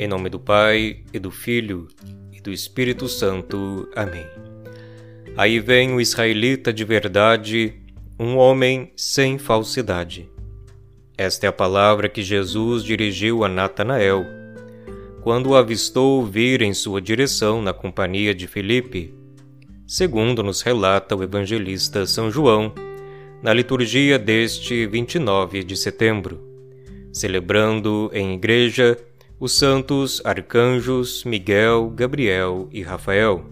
Em nome do Pai, e do Filho, e do Espírito Santo. Amém. Aí vem o israelita de verdade, um homem sem falsidade. Esta é a palavra que Jesus dirigiu a Natanael, quando o avistou vir em sua direção na companhia de Filipe, segundo nos relata o evangelista São João, na liturgia deste 29 de setembro, celebrando em igreja os santos arcanjos Miguel, Gabriel e Rafael.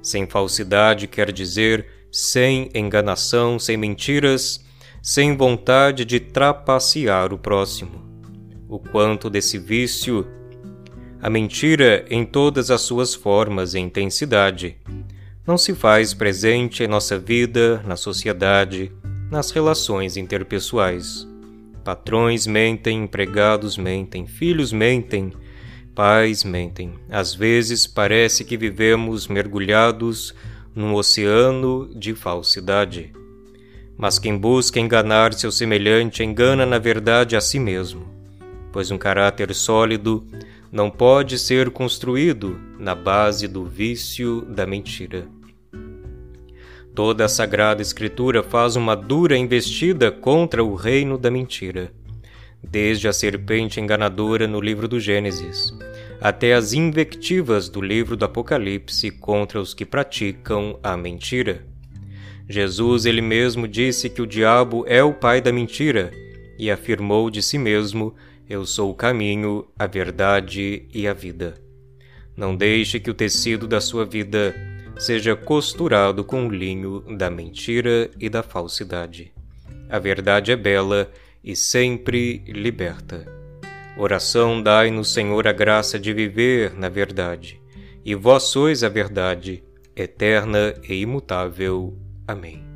Sem falsidade quer dizer sem enganação, sem mentiras, sem vontade de trapacear o próximo. O quanto desse vício, a mentira em todas as suas formas e intensidade, não se faz presente em nossa vida, na sociedade, nas relações interpessoais. Patrões mentem, empregados mentem, filhos mentem, pais mentem. Às vezes parece que vivemos mergulhados num oceano de falsidade. Mas quem busca enganar seu semelhante engana na verdade a si mesmo, pois um caráter sólido não pode ser construído na base do vício da mentira. Toda a Sagrada Escritura faz uma dura investida contra o reino da mentira, desde a serpente enganadora no livro do Gênesis, até as invectivas do livro do Apocalipse contra os que praticam a mentira. Jesus ele mesmo disse que o diabo é o pai da mentira e afirmou de si mesmo: Eu sou o caminho, a verdade e a vida. Não deixe que o tecido da sua vida seja costurado com o linho da mentira e da falsidade. A verdade é bela e sempre liberta. Oração dai-nos, Senhor, a graça de viver na verdade, e vós sois a verdade, eterna e imutável. Amém.